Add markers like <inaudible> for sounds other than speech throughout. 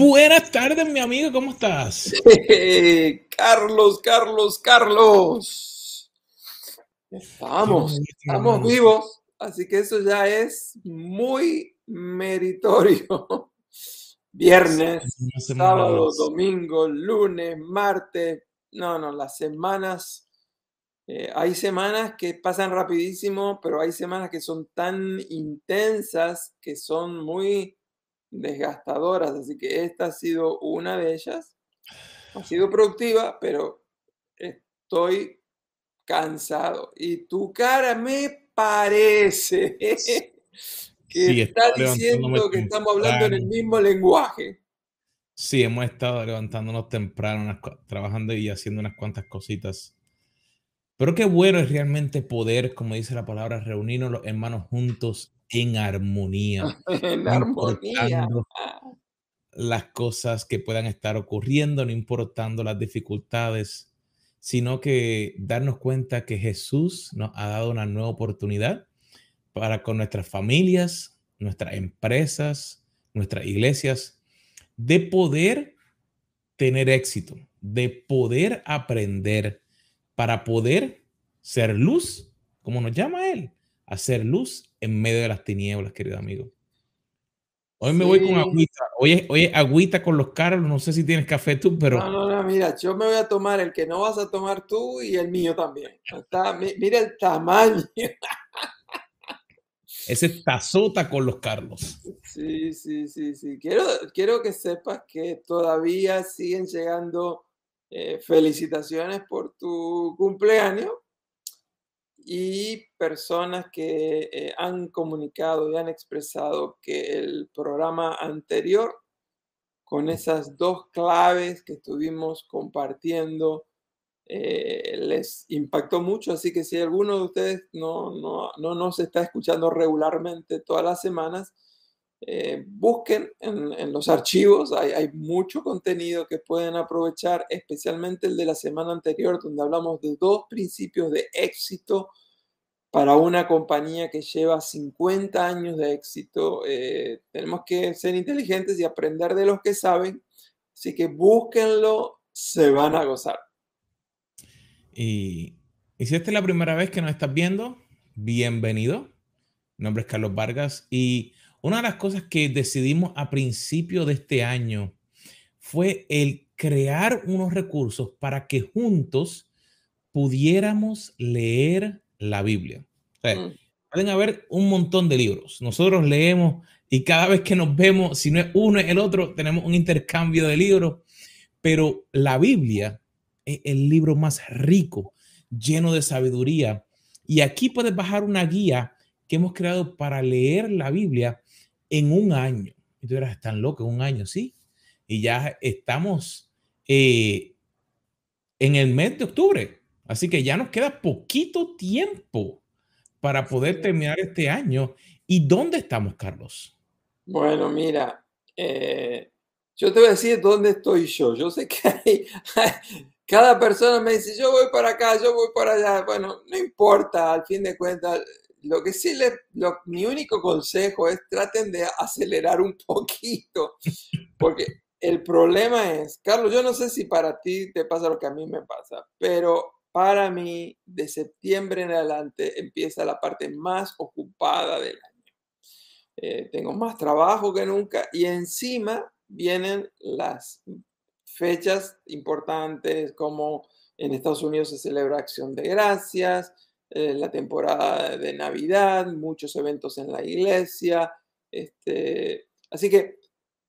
Buenas tardes, mi amigo, ¿cómo estás? <laughs> Carlos, Carlos, Carlos. Estamos, estamos vivos, así que eso ya es muy meritorio. Viernes, sábado, domingo, lunes, martes. No, no, las semanas. Eh, hay semanas que pasan rapidísimo, pero hay semanas que son tan intensas que son muy desgastadoras, así que esta ha sido una de ellas. Ha sido productiva, pero estoy cansado. Y tu cara me parece <laughs> que está diciendo que estamos hablando en el mismo lenguaje. Sí, hemos estado levantándonos temprano, trabajando y haciendo unas cuantas cositas. Pero qué bueno es realmente poder, como dice la palabra, reunirnos los hermanos juntos en armonía. <laughs> en armonía. Las cosas que puedan estar ocurriendo, no importando las dificultades, sino que darnos cuenta que Jesús nos ha dado una nueva oportunidad para con nuestras familias, nuestras empresas, nuestras iglesias, de poder tener éxito, de poder aprender, para poder ser luz, como nos llama Él, hacer luz en medio de las tinieblas, querido amigo. Hoy me voy con agüita. Hoy es, agüita con los carros. No sé si tienes café tú, pero. No, no, no, mira, yo me voy a tomar el que no vas a tomar tú y el mío también. mira el tamaño. <laughs> Ese tazota con los Carlos. Sí, sí, sí, sí. Quiero, quiero que sepas que todavía siguen llegando eh, felicitaciones por tu cumpleaños y personas que eh, han comunicado y han expresado que el programa anterior, con esas dos claves que estuvimos compartiendo, eh, les impactó mucho. Así que si alguno de ustedes no, no, no nos está escuchando regularmente todas las semanas, eh, busquen en, los archivos, hay, mucho contenido que pueden aprovechar, especialmente el de la semana anterior, donde hablamos de dos principios de éxito para una compañía que lleva 50 años de éxito. Eh, tenemos que ser inteligentes y aprender de los que saben, así que búsquenlo, se van a gozar. Y, y si esta es la primera vez que nos estás viendo, bienvenido. Mi nombre es Carlos Vargas y una de las cosas que decidimos a principio de este año fue el crear unos recursos para que juntos pudiéramos leer la Biblia. Mm. Pueden haber un montón de libros. Nosotros leemos y cada vez que nos vemos, si no es uno, es el otro, tenemos un intercambio de libros. Pero la Biblia es el libro más rico, lleno de sabiduría. Y aquí puedes bajar una guía que hemos creado para leer la Biblia en un año. Y tú eras tan loco, un año, sí. Y ya estamos eh, en el mes de octubre. Así que ya nos queda poquito tiempo para poder terminar este año. ¿Y dónde estamos, Carlos? Bueno, mira, eh, yo te voy a decir dónde estoy yo. Yo sé que hay, cada persona me dice, yo voy para acá, yo voy para allá. Bueno, no importa, al fin de cuentas, lo que sí, le, mi único consejo es traten de acelerar un poquito, porque el problema es, Carlos, yo no sé si para ti te pasa lo que a mí me pasa, pero para mí de septiembre en adelante empieza la parte más ocupada del año. Eh, tengo más trabajo que nunca y encima vienen las fechas importantes como en Estados Unidos se celebra Acción de Gracias, eh, la temporada de Navidad, muchos eventos en la iglesia. Este, así que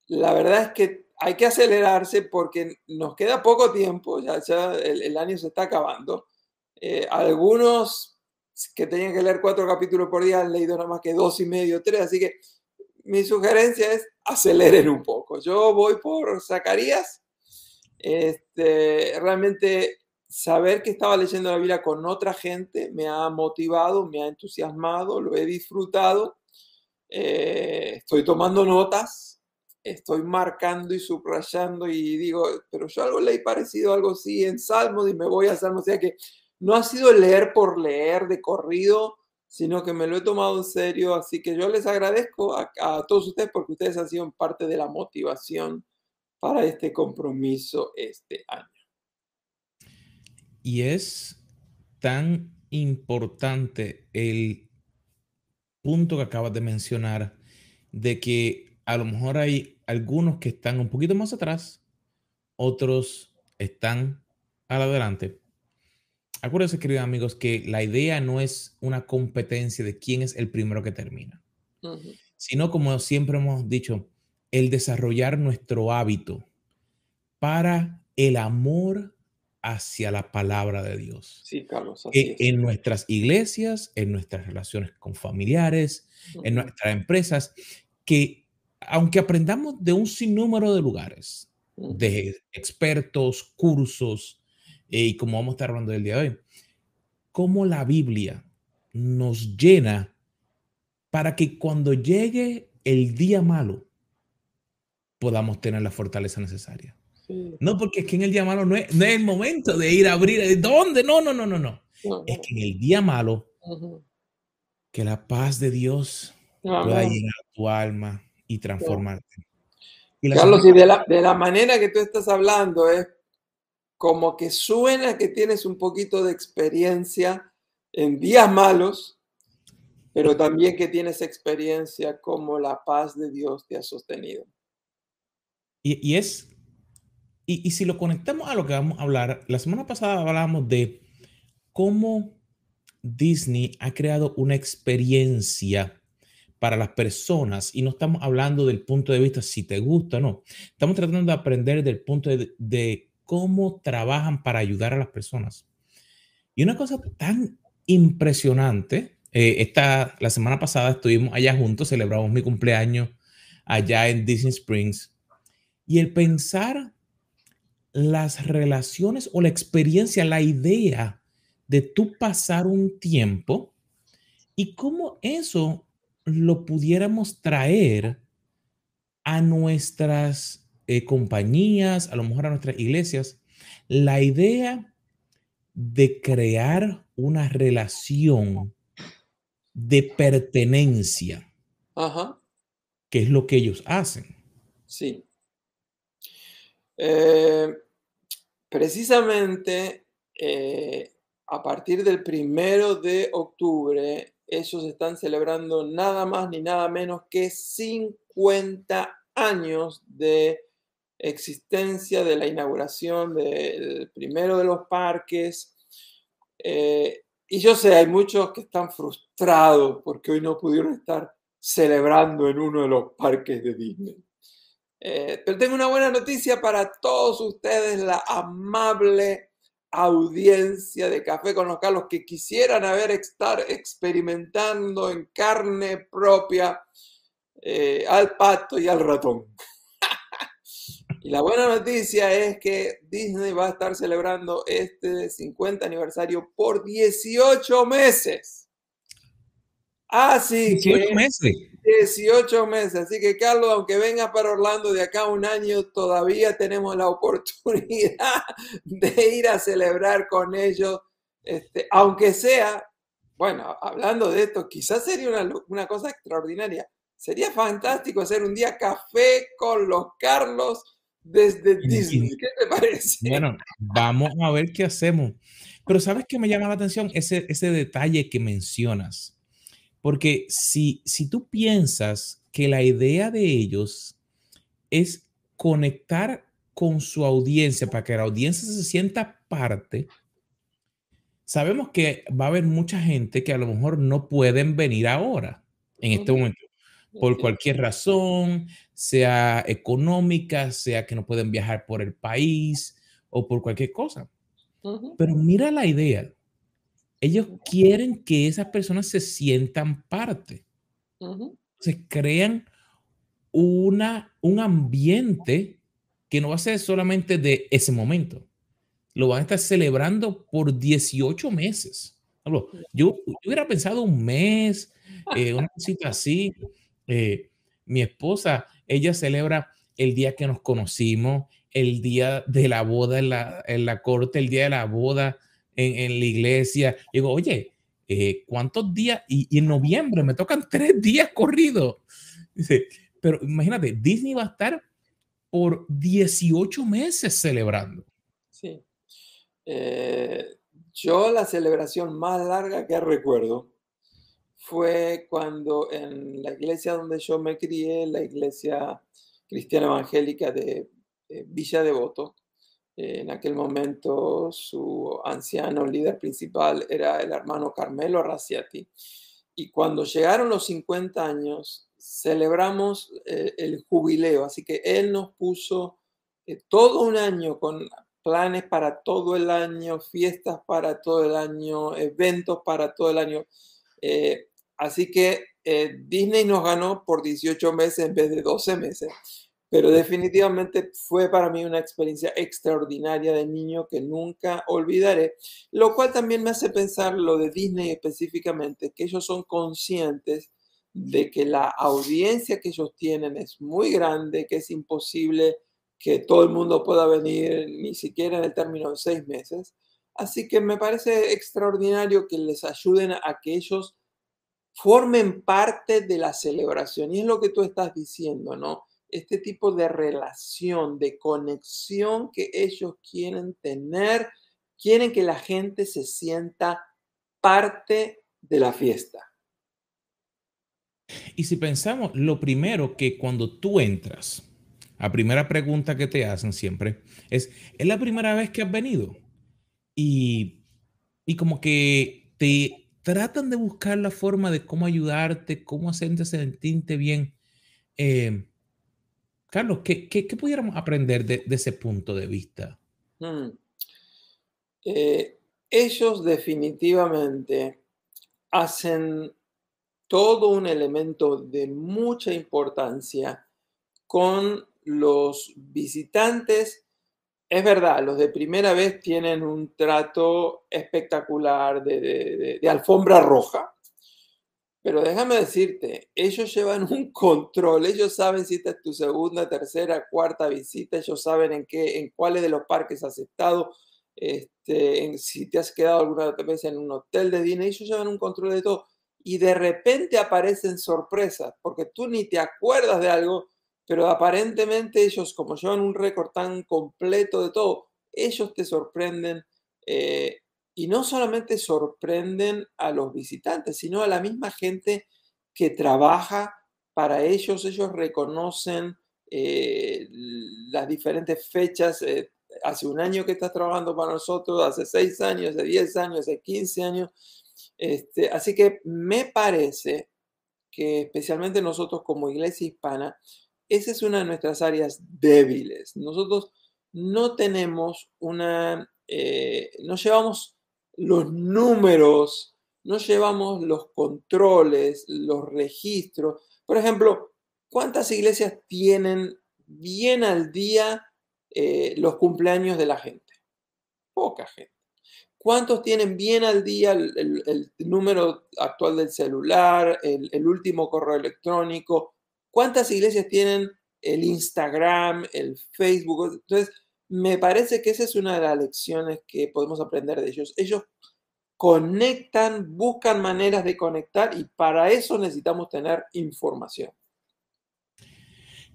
la verdad es que hay que acelerarse porque nos queda poco tiempo, ya, el, año se está acabando. Eh, algunos que tenían que leer cuatro capítulos por día han leído nada más que dos y medio, tres, así que mi sugerencia es aceleren un poco. Yo voy por Zacarías. Este, realmente saber que estaba leyendo la Biblia con otra gente me ha motivado, me ha entusiasmado, lo he disfrutado. Eh, estoy tomando notas, estoy marcando y subrayando y digo, pero yo algo leí parecido, algo así en Salmos y me voy a Salmos. O sea que no ha sido leer por leer de corrido, sino que me lo he tomado en serio. Así que yo les agradezco a, a todos ustedes porque ustedes han sido parte de la motivación para este compromiso este año. Y es tan importante el punto que acabas de mencionar de que a lo mejor hay algunos que están un poquito más atrás, otros están adelante. Acuérdense, queridos amigos, que la idea no es una competencia de quién es el primero que termina, sino como siempre hemos dicho, el desarrollar nuestro hábito para el amor hacia la palabra de Dios. Sí, Carlos. E en nuestras iglesias, en nuestras relaciones con familiares, en nuestras empresas, que aunque aprendamos de un sinnúmero de lugares, de expertos, cursos, eh, y como vamos a estar hablando del día de hoy, cómo la Biblia nos llena para que cuando llegue el día malo podamos tener la fortaleza necesaria. No, porque es que en el día malo no es, no es el momento de ir a abrir. ¿Dónde? No, no, no, no, no. Es que en el día malo, que la paz de Dios pueda llenar tu alma y transformarte. Carlos, y de la, de la manera que tú estás hablando es como que suena que tienes un poquito de experiencia en días malos, pero también que tienes experiencia como la paz de Dios te ha sostenido. Y, y es y, si lo conectamos a lo que vamos a hablar, la semana pasada hablábamos de cómo Disney ha creado una experiencia para las personas y no estamos hablando del punto de vista si te gusta o no. Estamos tratando de aprender del punto de, cómo trabajan para ayudar a las personas. Y una cosa tan impresionante, eh, esta, la semana pasada estuvimos allá juntos, celebramos mi cumpleaños allá en Disney Springs, y el pensar las relaciones o la experiencia, la idea de tú pasar un tiempo y cómo eso lo pudiéramos traer a nuestras eh, compañías, a lo mejor a nuestras iglesias, la idea de crear una relación de pertenencia, Ajá. que es lo que ellos hacen. Sí. Eh, precisamente eh, a partir del primero de octubre, ellos están celebrando nada más ni nada menos que 50 años de existencia de la inauguración del primero de los parques. Eh, y yo sé, hay muchos que están frustrados porque hoy no pudieron estar celebrando en uno de los parques de Disney. Eh, pero tengo una buena noticia para todos ustedes, la amable audiencia de Café con los Carlos que quisieran haber estar experimentando en carne propia eh, al pato y al ratón. <laughs> y la buena noticia es que Disney va a estar celebrando este 50 aniversario por 18 meses. Así 18 meses. 18 meses. Así que, Carlos, aunque vengas para Orlando de acá un año, todavía tenemos la <laughs> oportunidad de ir a celebrar con ellos. Este, aunque sea, bueno, hablando de esto, quizás sería una, una cosa extraordinaria. Sería fantástico hacer un día café con los Carlos desde Disney. ¿Qué te parece? Bueno, vamos a ver qué hacemos. Pero ¿sabes qué me llama la atención? Ese, ese detalle que mencionas porque si, si tú piensas que la idea de ellos es conectar con su audiencia para que la audiencia se sienta parte, sabemos que va a haber mucha gente que a lo mejor no pueden venir ahora, en este momento, por cualquier razón, sea económica, sea que no pueden viajar por el país o por cualquier cosa. Pero mira la idea ellos quieren que esas personas se sientan parte. Se crean una, un ambiente que no va a ser solamente de ese momento. Lo van a estar celebrando por 18 meses. Yo, hubiera pensado un mes, eh, una <laughs> cosita así. Eh, mi esposa, ella celebra el día que nos conocimos, el día de la boda en la, en la corte, el día de la boda en, en la iglesia. digo, oye, eh, ¿cuántos días? Y, en noviembre me tocan <laughs> tres días corridos. Dice, pero imagínate, Disney va a estar por 18 meses celebrando. Sí. Eh, yo la celebración más larga que recuerdo fue cuando en la iglesia donde yo me crié, la iglesia cristiana evangélica de, Villa Devoto, en aquel momento su anciano líder principal era el hermano Carmelo Raciati. Y cuando llegaron los 50 años, celebramos eh, el jubileo, así que él nos puso eh, todo un año con planes para todo el año, fiestas para todo el año, eventos para todo el año. Eh, así que Disney nos ganó por 18 meses en vez de 12 meses. Pero definitivamente fue para mí una experiencia extraordinaria de niño que nunca olvidaré, lo cual también me hace pensar lo de Disney específicamente, que ellos son conscientes de que la audiencia que ellos tienen es muy grande, que es imposible que todo el mundo pueda venir ni siquiera en el término de seis meses. Así que me parece extraordinario que les ayuden a que ellos formen parte de la celebración. Y es lo que tú estás diciendo, ¿no? Este tipo de relación, de conexión que ellos quieren tener, quieren que la gente se sienta parte de la fiesta. Y si pensamos, lo primero que cuando tú entras, la primera pregunta que te hacen siempre es, ¿es la primera vez que has venido? Y, y como que te tratan de buscar la forma de cómo ayudarte, cómo hacerte sentirte bien. Eh, Carlos, ¿qué, pudiéramos aprender de, ese punto de vista? Mm. Eh, ellos definitivamente hacen todo un elemento de mucha importancia con los visitantes. Es verdad, los de primera vez tienen un trato espectacular de alfombra roja, pero déjame decirte, ellos llevan un <laughs> control, ellos saben si esta es tu segunda, tercera, cuarta visita, ellos saben en qué, en cuáles de los parques has estado, este, en, si te has quedado alguna vez en un hotel de Disney, ellos llevan un control de todo. Y de repente aparecen sorpresas, porque tú ni te acuerdas de algo, pero aparentemente ellos, como llevan un récord tan completo de todo, ellos te sorprenden. Eh, y no solamente sorprenden a los visitantes, sino a la misma gente que trabaja para ellos. Ellos reconocen eh, las diferentes fechas. Eh, hace un año que estás trabajando para nosotros, hace seis años, hace diez años, hace quince años. Este, así que me parece que especialmente nosotros como iglesia hispana, esa es una de nuestras áreas débiles. Nosotros no tenemos una, eh, no llevamos los números, no llevamos los controles, los registros. Por ejemplo, ¿cuántas iglesias tienen bien al día eh, los cumpleaños de la gente? Poca gente. ¿Cuántos tienen bien al día el, número actual del celular, el, el, último correo electrónico? ¿Cuántas iglesias tienen el Instagram, el Facebook? Entonces, me parece que esa es una de las lecciones que podemos aprender de ellos. Ellos conectan, buscan maneras de conectar y para eso necesitamos tener información.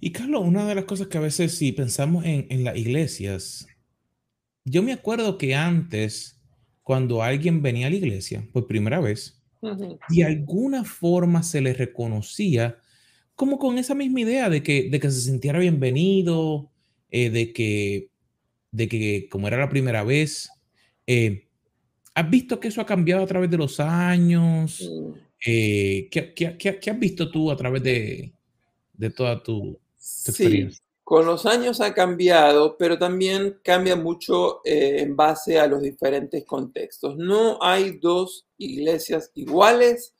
Y Carlos, una de las cosas que a veces si pensamos en, las iglesias, yo me acuerdo que antes, cuando alguien venía a la iglesia por primera vez, de alguna forma se le reconocía como con esa misma idea de que, de que se sintiera bienvenido, eh, de que de que como era la primera vez, eh, ¿has visto que eso ha cambiado a través de los años? Eh, ¿qué, has visto tú a través de, toda tu, experiencia? Con los años ha cambiado, pero también cambia mucho eh, en base a los diferentes contextos. No hay dos iglesias iguales,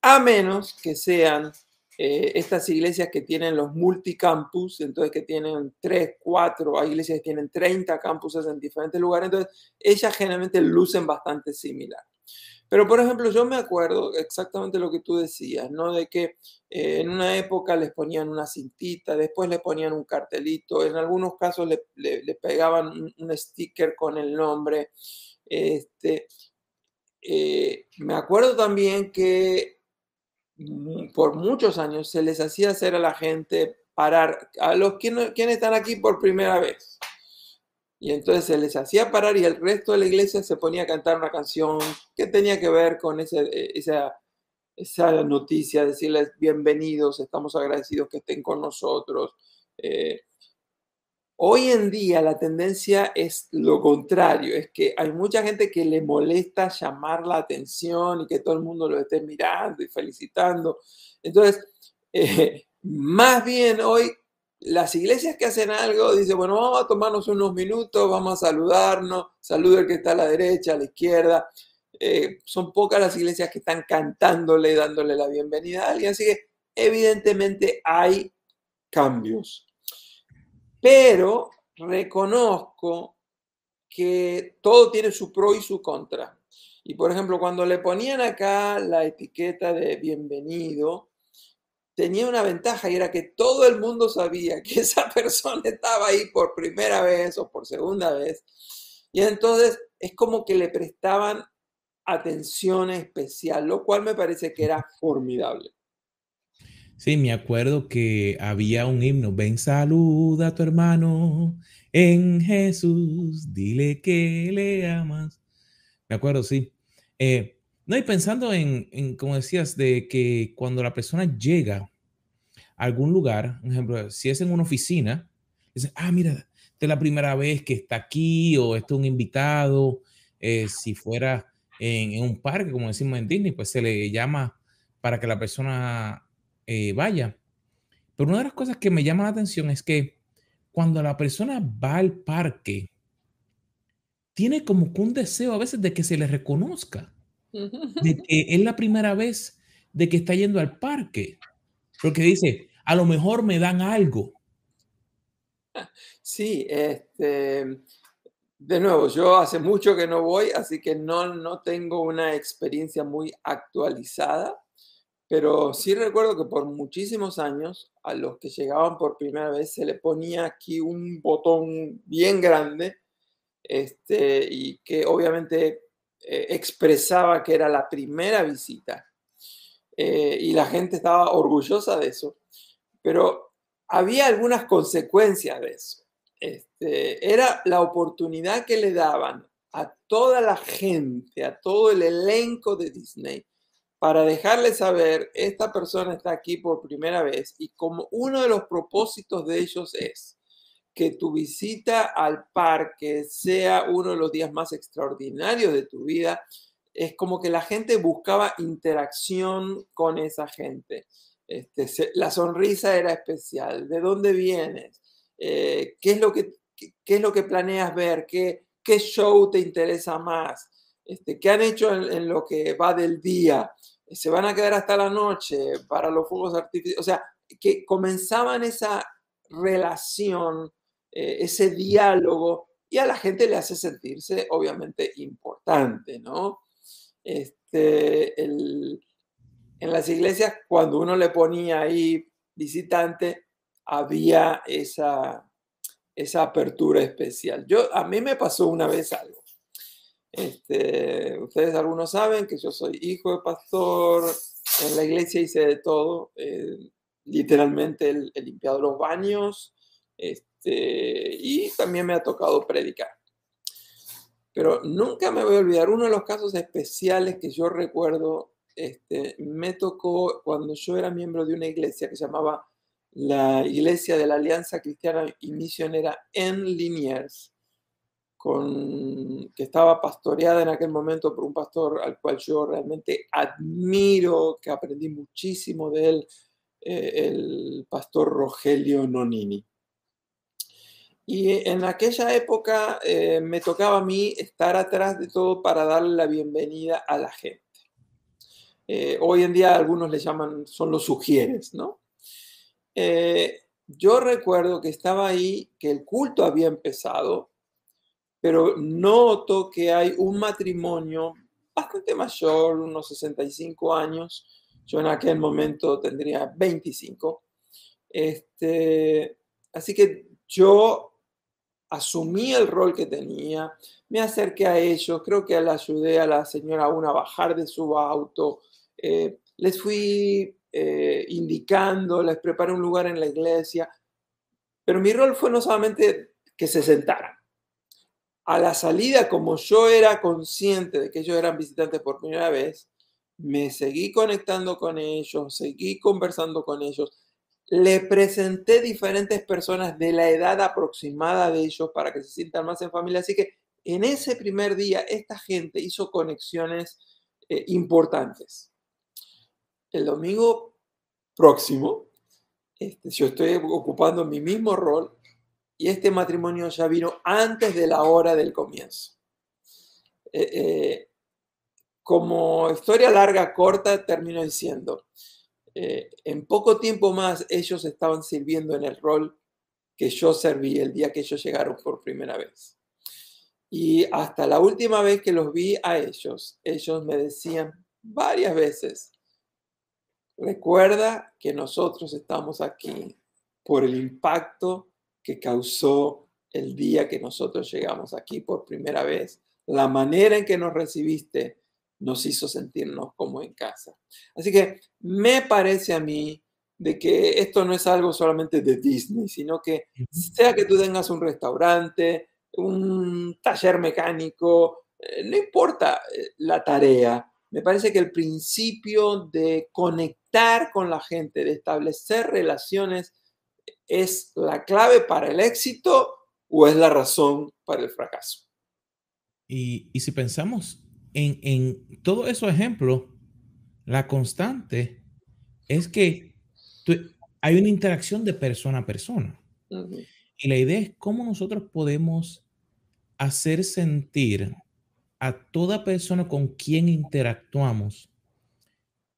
a menos que sean eh, estas iglesias que tienen los multicampus, entonces que tienen 3, 4, hay iglesias que tienen 30 campuses en diferentes lugares, entonces ellas generalmente lucen bastante similar. Pero, por ejemplo, yo me acuerdo exactamente lo que tú decías, ¿no? De que eh, en una época les ponían una cintita, después le ponían un cartelito, en algunos casos le, pegaban un, sticker con el nombre. Este, eh, me acuerdo también que por muchos años se les hacía hacer a la gente parar, a los quienes están aquí por primera vez. Y entonces se les hacía parar y el resto de la iglesia se ponía a cantar una canción que tenía que ver con ese, eh, esa, esa noticia, decirles bienvenidos, estamos agradecidos que estén con nosotros. Eh, hoy en día la tendencia es lo contrario, es que hay mucha gente que le molesta llamar la atención y que todo el mundo lo esté mirando y felicitando. Entonces, <laughs> eh, más bien hoy las iglesias que hacen algo, dicen, bueno, vamos a tomarnos unos minutos, vamos a saludarnos, saluda el que está a la derecha, a la izquierda. Eh, son pocas las iglesias que están cantándole, dándole la bienvenida a alguien, así que evidentemente hay cambios. Pero reconozco que todo tiene su pro y su contra. Y por ejemplo, cuando le ponían acá la etiqueta de bienvenido, tenía una ventaja y era que todo el mundo sabía que <laughs> esa persona estaba ahí por primera vez o por segunda vez. Y entonces es como que le prestaban atención especial, lo cual me parece que era formidable. Sí, me acuerdo que había un himno, ven saluda a tu hermano en Jesús, dile que le amas. Me acuerdo, sí. Eh, no, y pensando en, como decías, de que cuando la persona llega a algún lugar, por ejemplo, si es en una oficina, dice, ah, mira, esta es la primera vez que está aquí o este es un invitado. Eh, si fuera en, un parque, como decimos en Disney, pues se le llama para que la persona eh, vaya. Pero una de las cosas que me llama la atención es que cuando la persona va al parque, tiene como que un deseo a veces de que se le reconozca de <laughs> que es la primera vez de que está yendo al parque. Porque dice, a lo mejor me dan algo. Sí, este, de nuevo, yo hace mucho que no voy, así que no, no tengo una experiencia muy actualizada, pero sí recuerdo que por muchísimos años a los que llegaban por primera vez se le ponía aquí un botón bien grande este, y que obviamente eh, expresaba que era la primera visita eh, y la gente estaba orgullosa de eso, pero había algunas consecuencias de eso. Este, era la oportunidad que le daban a toda la gente, a todo el elenco de Disney, para dejarle saber, esta persona está aquí por primera vez y como uno de los propósitos de ellos es que tu visita al parque sea uno de los días más extraordinarios de tu vida, es como que la gente buscaba interacción con esa gente. Este, la sonrisa era especial. ¿De dónde vienes? Eh, ¿qué, es lo que, qué, es lo que planeas ver? ¿Qué, qué show te interesa más? Este, ¿Qué han hecho en, en, lo que va del día? ¿Se van a quedar hasta la noche para los fuegos artificiales? O sea, que comenzaban esa relación eh, ese diálogo y a la gente le hace sentirse obviamente importante, ¿no? Este, en las iglesias, cuando uno le ponía ahí visitante, había esa, esa apertura especial. Yo, a mí me pasó una vez algo. Este, ustedes algunos saben que yo soy hijo de pastor, en la iglesia hice de todo, eh, literalmente he limpiado los baños, este, y también me ha tocado predicar. Pero nunca me voy a olvidar, uno de los casos especiales que yo recuerdo, este, me tocó cuando yo era miembro de una iglesia que se llamaba la Iglesia de la Alianza Cristiana y Misionera en Liniers, que estaba pastoreada en aquel momento por un pastor al cual yo realmente admiro, que aprendí muchísimo de él, eh, el pastor Rogelio Nonini. Y en aquella época eh, me tocaba a mí estar atrás de todo para darle la bienvenida a la gente. Eh, hoy en día algunos le llaman, son los sugieres, ¿no? Yo recuerdo que estaba ahí, que el culto había empezado, pero noto que hay un matrimonio bastante mayor, unos 65 años. Yo en aquel momento tendría 25. Este, así que yo asumí el rol que tenía, me acerqué a ellos, creo que le ayudé a la señora aún a bajar de su auto, eh, les fui eh, indicando, les preparé un lugar en la iglesia, pero mi rol fue no solamente que se sentaran. A la salida, como yo era consciente de que ellos eran visitantes por primera vez, me seguí conectando con ellos, seguí conversando con ellos, le presenté diferentes personas de la edad aproximada de ellos para que se sientan más en familia. Así que en ese primer día esta gente hizo conexiones eh, importantes. El domingo próximo, este, yo estoy ocupando mi mismo rol y este matrimonio ya vino antes de la hora del comienzo. Eh, eh, como historia larga, corta, termino diciendo, eh, en poco tiempo más ellos estaban sirviendo en el rol que yo serví el día que ellos llegaron por primera vez. Y hasta la última vez que los vi a ellos, ellos me decían varias veces, recuerda que nosotros estamos aquí por el impacto que causó el día que nosotros llegamos aquí por primera vez, la manera en que nos recibiste, nos hizo sentirnos como en casa. Así que me parece a mí de que esto no es algo solamente de Disney, sino que sea que tú tengas un restaurante, un taller mecánico, eh, no importa eh, la tarea, me parece que el principio de conectar con la gente, de establecer relaciones, es la clave para el éxito o es la razón para el fracaso. Y, y si pensamos en, todos esos ejemplos, la constante es que hay una interacción de persona a persona. Y la idea es cómo nosotros podemos hacer sentir a toda persona con quien interactuamos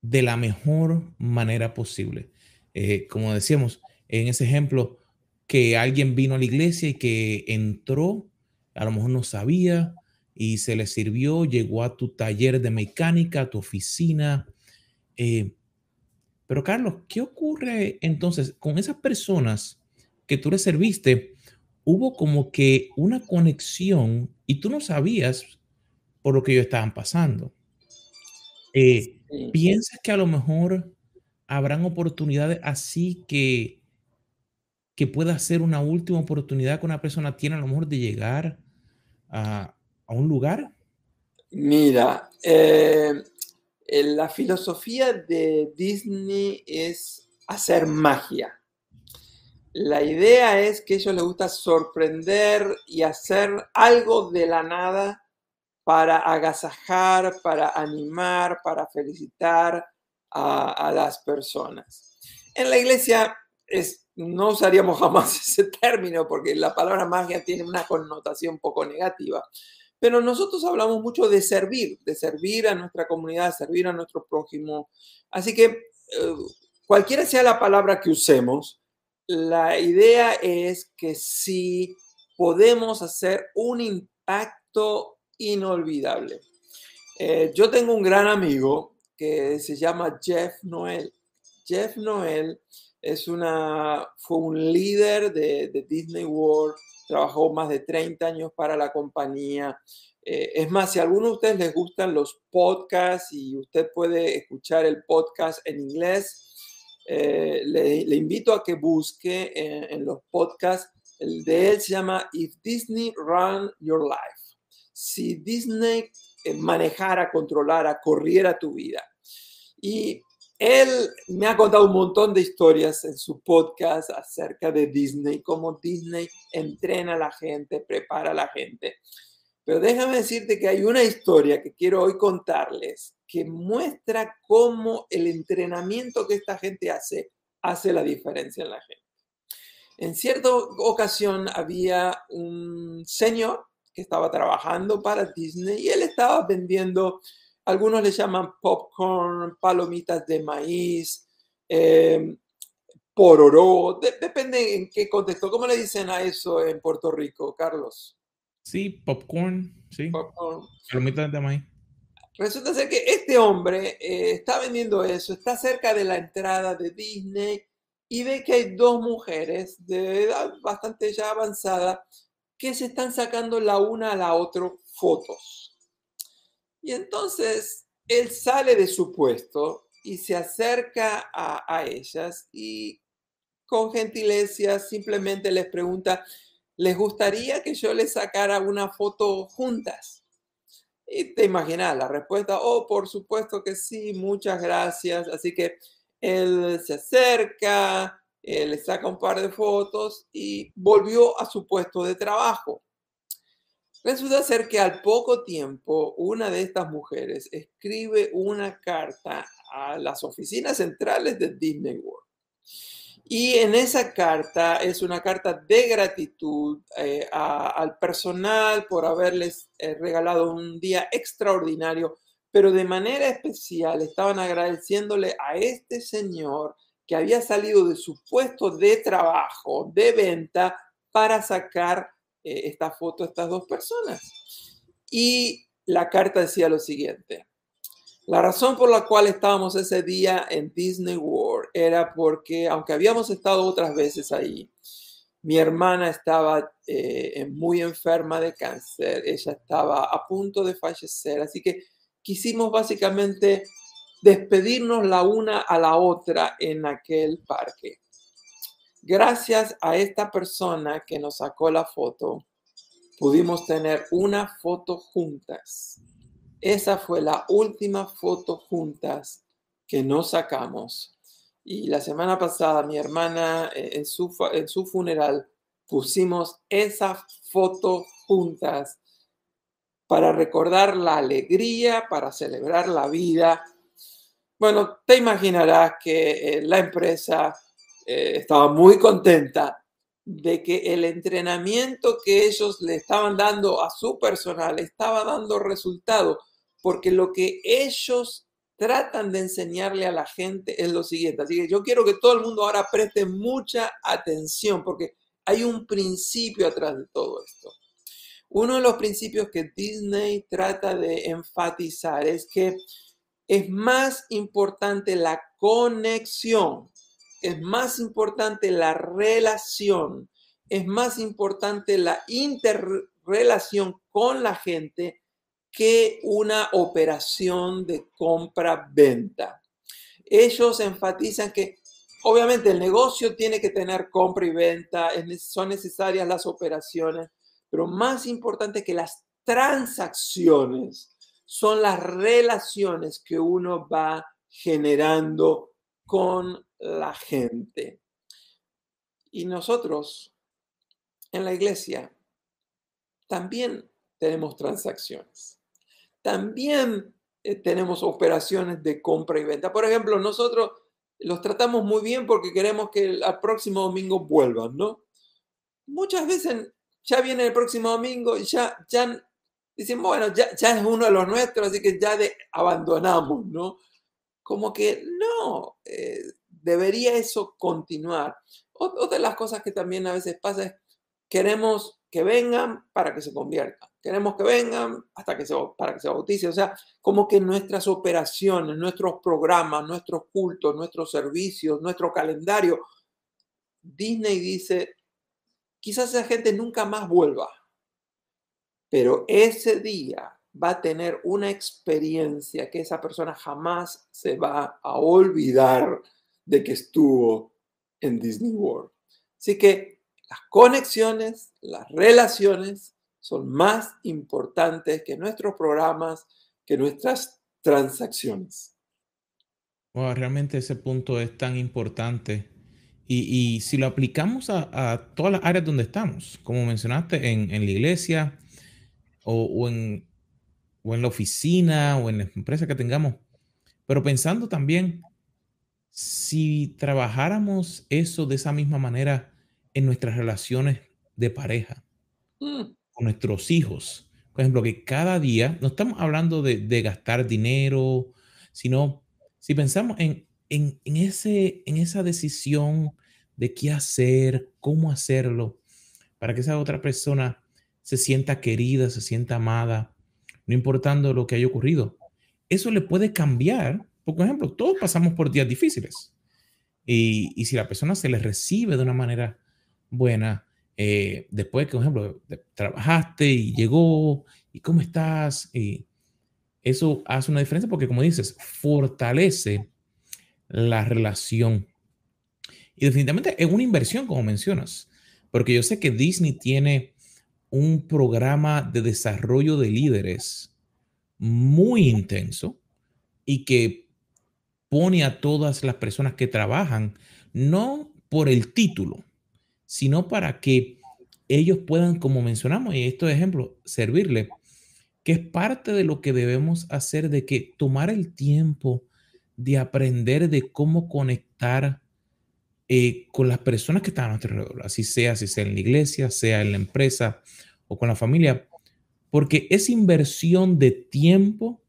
de la mejor manera posible. Eh, como decíamos, en ese ejemplo, que alguien vino a la iglesia y que entró, a lo mejor no sabía, y se le sirvió, llegó a tu taller de mecánica, a tu oficina. Eh, pero Carlos, ¿qué ocurre entonces con esas personas que tú le serviste? Hubo como que una conexión y tú no sabías por lo que ellos estaban pasando. Eh, ¿Piensas que a lo mejor habrán oportunidades así que, que pueda ser una última oportunidad que una persona tiene a lo mejor de llegar a, a un lugar? Mira, eh, la filosofía de Disney es hacer magia. La idea es que a ellos les gusta sorprender y hacer algo de la nada para agasajar, para animar, para felicitar a, a las personas. En la iglesia no usaríamos jamás <laughs> ese término porque la palabra magia tiene una connotación poco negativa, pero nosotros hablamos mucho de servir, de servir a nuestra comunidad, servir a nuestro prójimo. Así que eh, cualquiera sea la palabra que usemos, la idea es que si podemos hacer un impacto inolvidable. Eh, yo tengo un gran amigo que se llama Jeff Noel. Jeff Noel es una, fue un líder de, Disney World, trabajó más de 30 años para la compañía. Eh, es más, si a alguno de ustedes les gustan los podcasts y usted puede escuchar el podcast en inglés, eh, le, invito a que busque en, los podcasts. El de él se llama If Disney Run Your Life. Si Disney eh, manejara, controlara, corriera tu vida. Y él me ha contado un montón de historias en su podcast acerca de Disney, cómo Disney entrena a la gente, prepara a la gente. Pero déjame decirte que hay una historia que quiero hoy contarles que muestra cómo el entrenamiento que esta gente hace hace la diferencia en la gente. En cierta ocasión había un señor que estaba trabajando para Disney y él estaba vendiendo algunos le llaman popcorn, palomitas de maíz, eh, pororó, depende en qué contexto. ¿Cómo le dicen a eso en Puerto Rico, Carlos? Sí, popcorn, sí. Palomitas de maíz. Resulta ser que este hombre eh, está vendiendo eso, está cerca de la entrada de Disney y ve que hay dos mujeres de edad bastante ya avanzada que se están sacando la una a la otra fotos. Y entonces él sale de su puesto y se acerca a, ellas y con gentileza simplemente les pregunta, ¿les gustaría que yo les sacara una foto juntas? Y te imaginas la respuesta, oh, por supuesto que sí, muchas gracias. Así que él se acerca, le saca un par de fotos y volvió a su puesto de trabajo. Resulta ser que al poco tiempo una de estas mujeres escribe una carta a las oficinas centrales de Disney World. Y en esa carta es una carta de gratitud eh, al personal por haberles eh, regalado un día extraordinario, pero de manera especial estaban agradeciéndole a este señor que había salido de su puesto de trabajo, de venta, para sacar eh, esta foto a estas dos personas. Y la carta decía lo siguiente. La razón por la cual estábamos ese día en Disney World era porque, aunque habíamos estado otras veces ahí, mi hermana estaba eh, muy enferma de cáncer, ella estaba a punto de fallecer, así que quisimos básicamente despedirnos la una a la otra en aquel parque. Gracias a esta persona que nos sacó la foto, pudimos tener una foto juntas. Esa fue la última foto juntas que nos sacamos. Y la semana pasada mi hermana eh, en su, en su funeral pusimos esa foto juntas para recordar la alegría, para celebrar la vida bueno, te imaginarás que eh, la empresa eh, estaba muy contenta de que el entrenamiento que ellos le estaban dando a su personal estaba dando resultado, porque lo que ellos tratan de enseñarle a la gente es lo siguiente. Así que yo quiero que todo el mundo ahora preste mucha atención, porque hay un principio atrás de todo esto. Uno de los principios que Disney trata de enfatizar es que es más importante la conexión, es más importante la relación, es más importante la interrelación con la gente que una operación de compra-venta. Ellos enfatizan que obviamente el negocio tiene que tener compra y venta, son necesarias las operaciones, pero más importante que las transacciones son las relaciones que uno va generando con la gente. Y nosotros en la iglesia también tenemos transacciones. También eh, tenemos operaciones de compra y venta. Por ejemplo, nosotros los tratamos muy bien porque queremos que el, próximo domingo vuelvan, ¿no? Muchas veces ya viene el próximo domingo y ya, ya dicen, bueno, ya, es uno de los nuestros, así que ya de, abandonamos, ¿no? Como que no, eh, debería eso continuar. Otra de las cosas que también a veces pasa es, queremos que vengan para que se conviertan, queremos que vengan hasta que se, para que se bautice, o sea, como que nuestras operaciones, nuestros programas, nuestros cultos, nuestros servicios, nuestro calendario, Disney dice, quizás esa gente nunca más vuelva pero ese día va a tener una experiencia que esa persona jamás se va a olvidar de que estuvo en Disney World. Así que las conexiones, las relaciones son más importantes que nuestros programas, que nuestras transacciones. realmente ese punto es tan importante. Y, si lo aplicamos a, todas las áreas donde estamos, como mencionaste, en, en la iglesia, o, en, o en la oficina o en la empresa que tengamos. Pero pensando también, si trabajáramos eso de esa misma manera en nuestras relaciones de pareja, mm. con nuestros hijos, por ejemplo, que cada día, no estamos hablando de, de gastar dinero, sino si pensamos en, en, en, ese, en esa decisión de qué hacer, cómo hacerlo, para que esa otra persona se sienta querida, se sienta amada, no importando lo que haya ocurrido. Eso le puede cambiar. Por ejemplo, todos pasamos por días difíciles. Y, y si la persona se le recibe de una manera buena, eh, después que, por ejemplo, trabajaste y llegó, y cómo estás, y eso hace una diferencia porque, como dices, fortalece la relación. Y definitivamente es una inversión, como mencionas, porque yo sé que Disney tiene un programa de desarrollo de líderes muy intenso y que pone a todas las personas que trabajan, no por el título, sino para que ellos puedan, como mencionamos, y estos ejemplos, servirle, que es parte de lo que debemos hacer, de que tomar el tiempo de aprender de cómo conectar eh, con las personas que están a nuestro alrededor, así sea, si sea en la iglesia, sea en la empresa o con la familia, porque es inversión de tiempo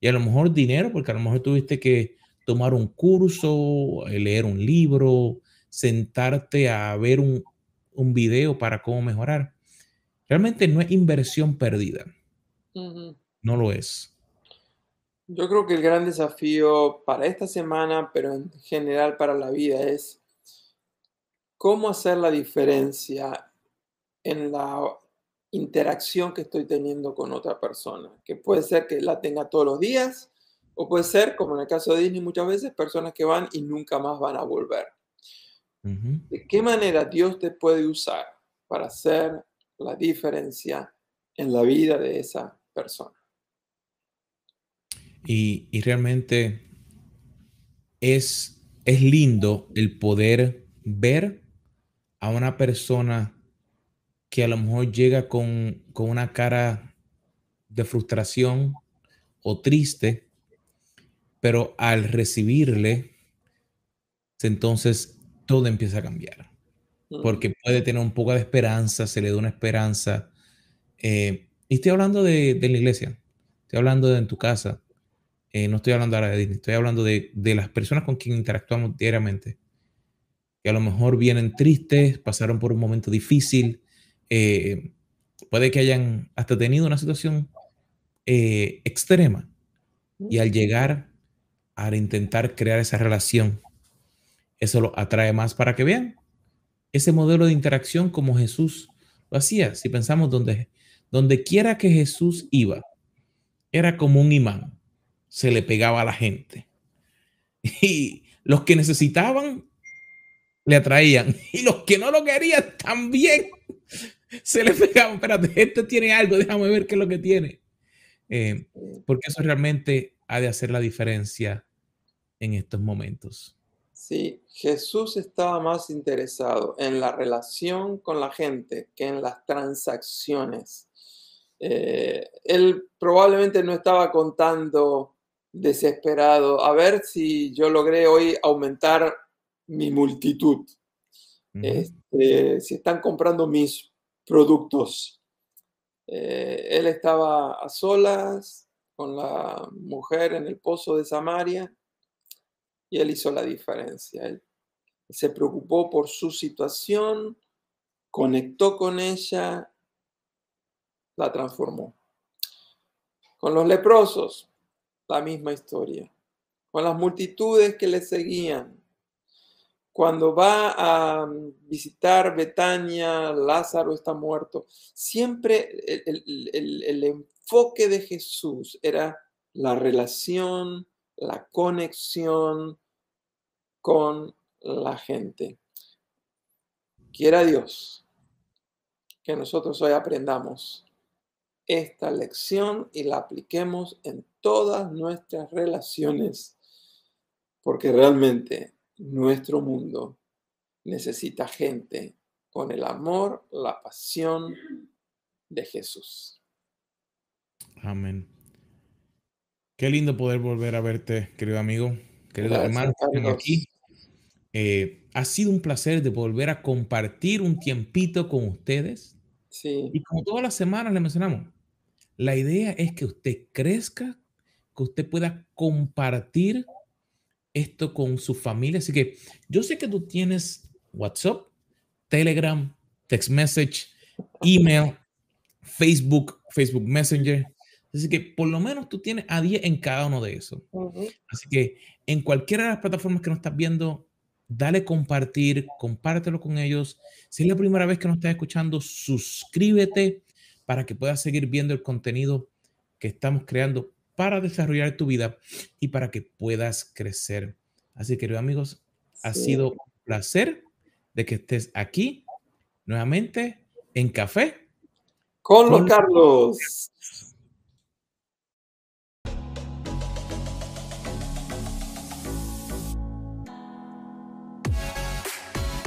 y a lo mejor dinero, porque a lo mejor tuviste que tomar un curso, leer un libro, sentarte a ver un, un video para cómo mejorar. Realmente no es inversión perdida. No lo es. Yo creo que el gran desafío para esta semana, pero en general para la vida, es cómo hacer la diferencia en la interacción que estoy teniendo con otra persona, que puede ser que la tenga todos los días o puede ser, como en el caso de Disney muchas veces, personas que van y nunca más van a volver. ¿De qué manera Dios te puede usar para hacer la diferencia en la vida de esa persona? Y, y realmente es, es lindo el poder ver a una persona que a lo mejor llega con, con una cara de frustración o triste, pero al recibirle, entonces todo empieza a cambiar. Porque puede tener un poco de esperanza, se le da una esperanza. Eh, y estoy hablando de, de, la iglesia, estoy hablando de en tu casa, eh, no estoy hablando ahora de Disney, estoy hablando de, de, las personas con quien interactuamos diariamente, que a lo mejor vienen tristes, pasaron por un momento difícil, eh, puede que hayan hasta tenido una situación extrema, y al llegar, al intentar crear esa relación, eso lo atrae más para que vean ese modelo de interacción como Jesús lo hacía. Si pensamos donde, donde quiera que Jesús iba, era como un imán, se le pegaba a la gente. Y los que necesitaban le atraían y los que no lo querían también se le pegaban. Espérate, este tiene algo, déjame ver qué es lo que tiene. Eh, porque eso realmente ha de hacer la diferencia en estos momentos. Sí, Jesús estaba más interesado en la relación con la gente que en las transacciones. Eh, él probablemente no estaba contando desesperado, a ver si yo logré hoy aumentar mi multitud, este, si están comprando mis productos. Eh, él estaba a solas con la mujer en el pozo de Samaria y él hizo la diferencia. Se preocupó por su situación, conectó con ella, la transformó. Con los leprosos, la misma historia. Con las multitudes que le seguían. Cuando va a visitar Betania, Lázaro está muerto. Siempre el, el enfoque de Jesús era la relación, la conexión, con la gente. Quiera Dios que nosotros hoy aprendamos esta lección y la apliquemos en todas nuestras relaciones, porque realmente nuestro mundo necesita gente con el amor, la pasión de Jesús. Amén. Qué lindo poder volver a verte, querido amigo, querido hermano, aquí. Eh, ha sido un placer de volver a compartir un tiempito con ustedes. Sí. Y como todas las semanas le mencionamos, La idea es que usted crezca, que usted pueda compartir esto con su familia. Así que yo sé que tú tienes WhatsApp, Telegram, text message, email, Facebook, Facebook Messenger. Así que por lo menos tú tienes a 10 en cada uno de esos. Así que en cualquiera de las plataformas que nos estás viendo, dale compartir, compártelo con ellos. Si es la primera vez que nos estás escuchando, suscríbete para que puedas seguir viendo el contenido que estamos creando para desarrollar tu vida y para que puedas crecer. Así que, amigos, ha sido un placer de que estés aquí nuevamente en Café con, los Carlos.